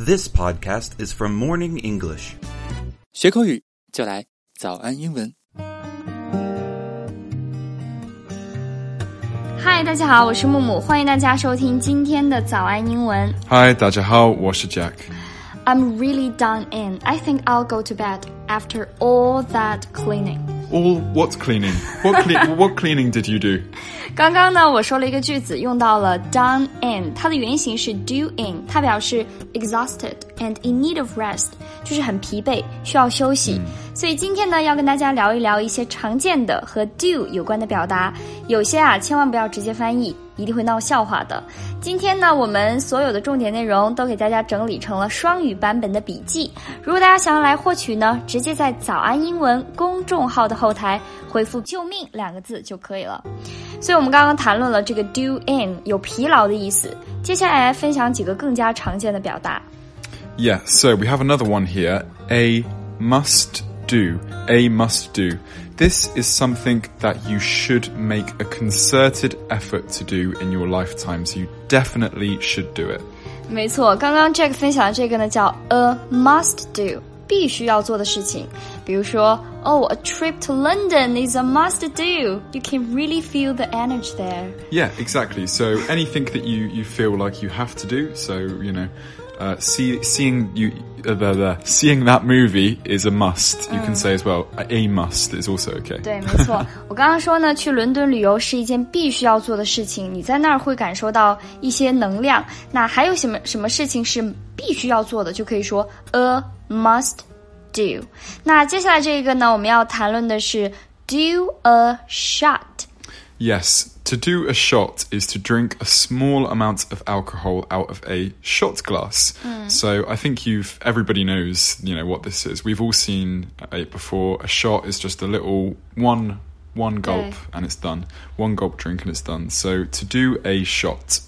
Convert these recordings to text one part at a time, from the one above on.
This podcast is from Morning English. 学口语就来早安英文。嗨，大家好，我是木木，欢迎大家收听今天的早安英文。 Hi，大家好，我是 Jack。 I'm really done in. I think I'll go to bed after all that cleaning. All what cleaning? What cle- what cleaning did you do? 刚刚呢，我说了一个句子，用到了 done in，它的原型是 do in，它表示 exhausted and in need of rest，就是很疲惫，需要休息。 所以今天呢，要跟大家聊一聊一些常见的和 do 有关的表达，有些啊，千万不要直接翻译，一定会闹笑话的。今天呢，我们所有的重点内容都给大家整理成了双语版本的笔记。如果大家想要来获取呢，直接在“早安英文”公众号的后台回复“救命”两个字就可以了。所以我们刚刚谈论了这个 do in 有疲劳的意思，接下来来分享几个更加常见的表达。Yeah, so we have another one here. A must do. A must do. This is something that you should make a concerted effort to do in your lifetime. So you definitely should do it. 没错，刚刚 Jack 分享的这个呢叫 a must do，必须要做的事情。比如说，Oh, a trip to London is a must do. You can really feel the energy there. Yeah, exactly. So anything that you, you feel like you have to do. So you know, uh, see, seeing you uh, the, the, seeing that movie is a must. You can say as well. A must is also okay. 对，没错。我刚刚说呢，去伦敦旅游是一件必须要做的事情，你在那儿会感受到一些能量。那还有什么什么事情是必须要做的，就可以说 a must do。那接下来这个呢，我们要谈论的是 do a shot。 Yes, to do a shot is to drink a small amount of alcohol out of a shot glass. So I think you've everybody knows, you know, what this is. We've all seen it before. A shot is just a little one one gulp Okay. and it's done. One gulp drink and it's done. So to do a shot.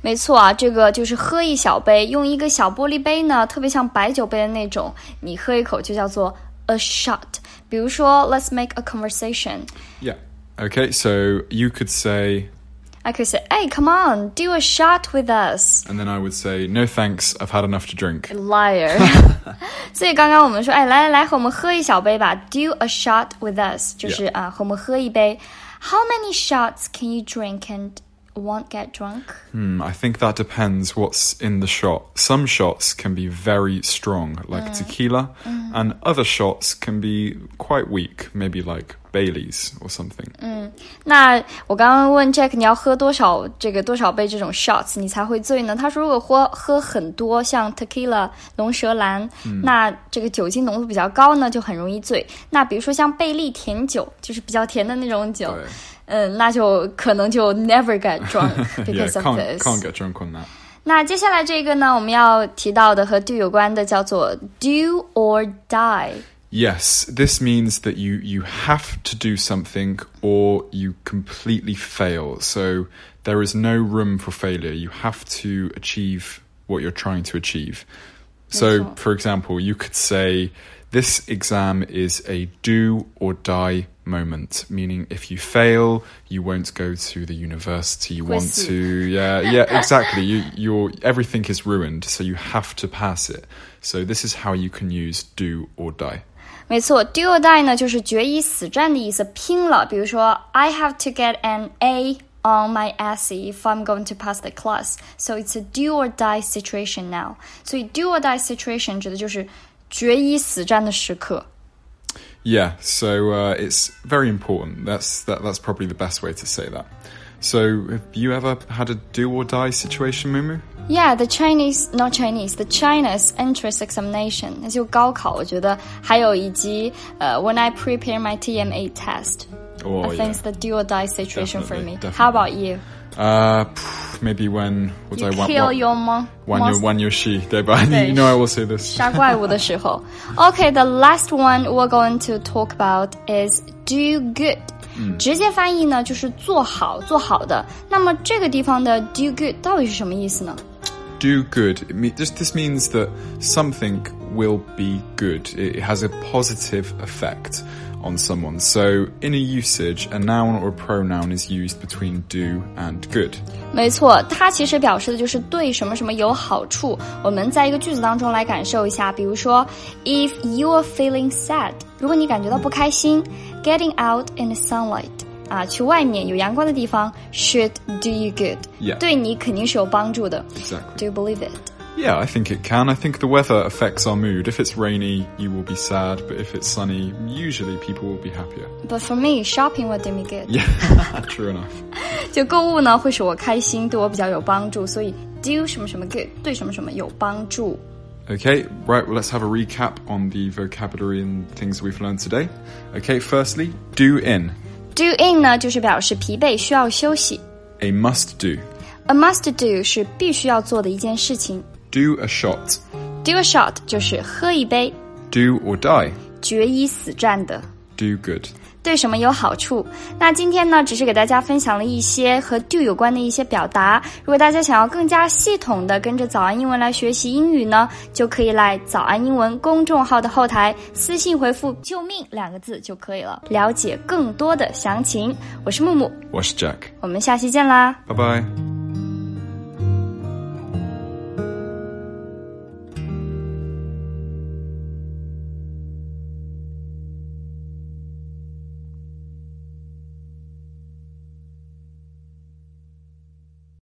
没错啊，这个就是喝一小杯，用一个小玻璃杯呢，特别像白酒杯的那种，你喝一口就叫做 a shot。比如说，Let's make a conversation。 Yeah. Okay, so you could say I could say, "Hey, come on, do a shot with us." and then I would say, "No thanks, I've had enough to drink." Liar 。所以刚刚我们说，哎，来来来，和我们喝一小杯吧，do a shot with us，就是啊，和我们喝一杯。How many shots can you drink and won't get drunk？ Hmm, I think that depends what's in the shot. Some shots can be very strong, like tequila, and other shots can be quite weak, maybe like Bailey's or something. 那我刚刚问 Jack 你要喝多少这个多少杯这种 shots 你才会醉呢？他说如果喝喝很多像 tequila 龙舌兰，那这个酒精浓度比较高呢，就很容易醉。那比如说像贝利甜酒，就是比较甜的那种酒， 嗯，那就可能就 never get drunk yeah, because of can't this。 can't get drunk on that. 那接下来这个呢，我们要提到的和 do 有关的叫做 do or die。 Yes, this means that you you have to do something or you completely fail. So there is no room for failure. You have to achieve what you're trying to achieve. So, Excellent. for example, you could say this exam is a do or die moment, meaning if you fail, you won't go to the university you want Pussy. to. Yeah, yeah, exactly. You, you're everything is ruined, so you have to pass it. So this is how you can use do or die. 没错，do or die 呢就是决一死战的意思，拼了。比如说，I have to get an A on my essay if I'm going to pass the class, so it's a do or die situation now。所以 do or die situation 指的就是 决一死战的时刻。 Yeah, so uh, it's very important. That's that, that's probably the best way to say that. So, have you ever had a do or die situation, Mumu? Yeah, the Chinese, not Chinese, the China's entrance examination，那就高考，我觉得还有以及呃、when I prepare my TMA test。 Oh, I yeah. think it's the do or die situation for Definitely, me. definitely. How about you? Uh, pff, maybe when was You I one, kill one, your mom. one your one your she? But I, Okay. you know I will say this. 杀怪物的时候。Okay, the last one we're going to talk about is do good。直接翻译呢就是做好，做好的。那么这个地方的 do good 到底是什么意思呢？ do good. It me- this, this means that something will be good. It has a positive effect on someone. So, in a usage, a noun or a pronoun is used between do and good. 没错，它其实表示的就是对什么什么有好处。我们在一个句子当中来感受一下，比如说，If you are feeling sad，如果你感觉到不开心，getting out in the sunlight。啊，去外面有阳光的地方，should do you good，、 Yeah. 对你肯定是有帮助的。 Exactly. Do you believe it？ Yeah, I think it can. I think the weather affects our mood. If it's rainy, you will be sad, but if it's sunny, usually people will be happier. But for me, shopping will do me good. Yeah, true enough. 就购物呢，会使我开心，对我比较有帮助，所以 do 什么什么 good，对什么什么有帮助。 Okay, right, well, let's have a recap on the vocabulary and things we've learned today. Okay, firstly, do in. Do in 呢，就是表示疲惫，需要休息。 A must do. A must do 是必须要做的一件事情。 Do a shot. Do a shot 就是喝一杯，Do or die. 决一死战的。Do good. 对什么有好处？那今天呢，只是给大家分享了一些和 do 有关的一些表达。如果大家想要更加系统的跟着早安英文来学习英语呢，就可以来早安英文公众号的后台私信回复“救命”两个字就可以了，了解更多的详情。我是木木，Wash Jack. 我们下期见啦。Bye bye.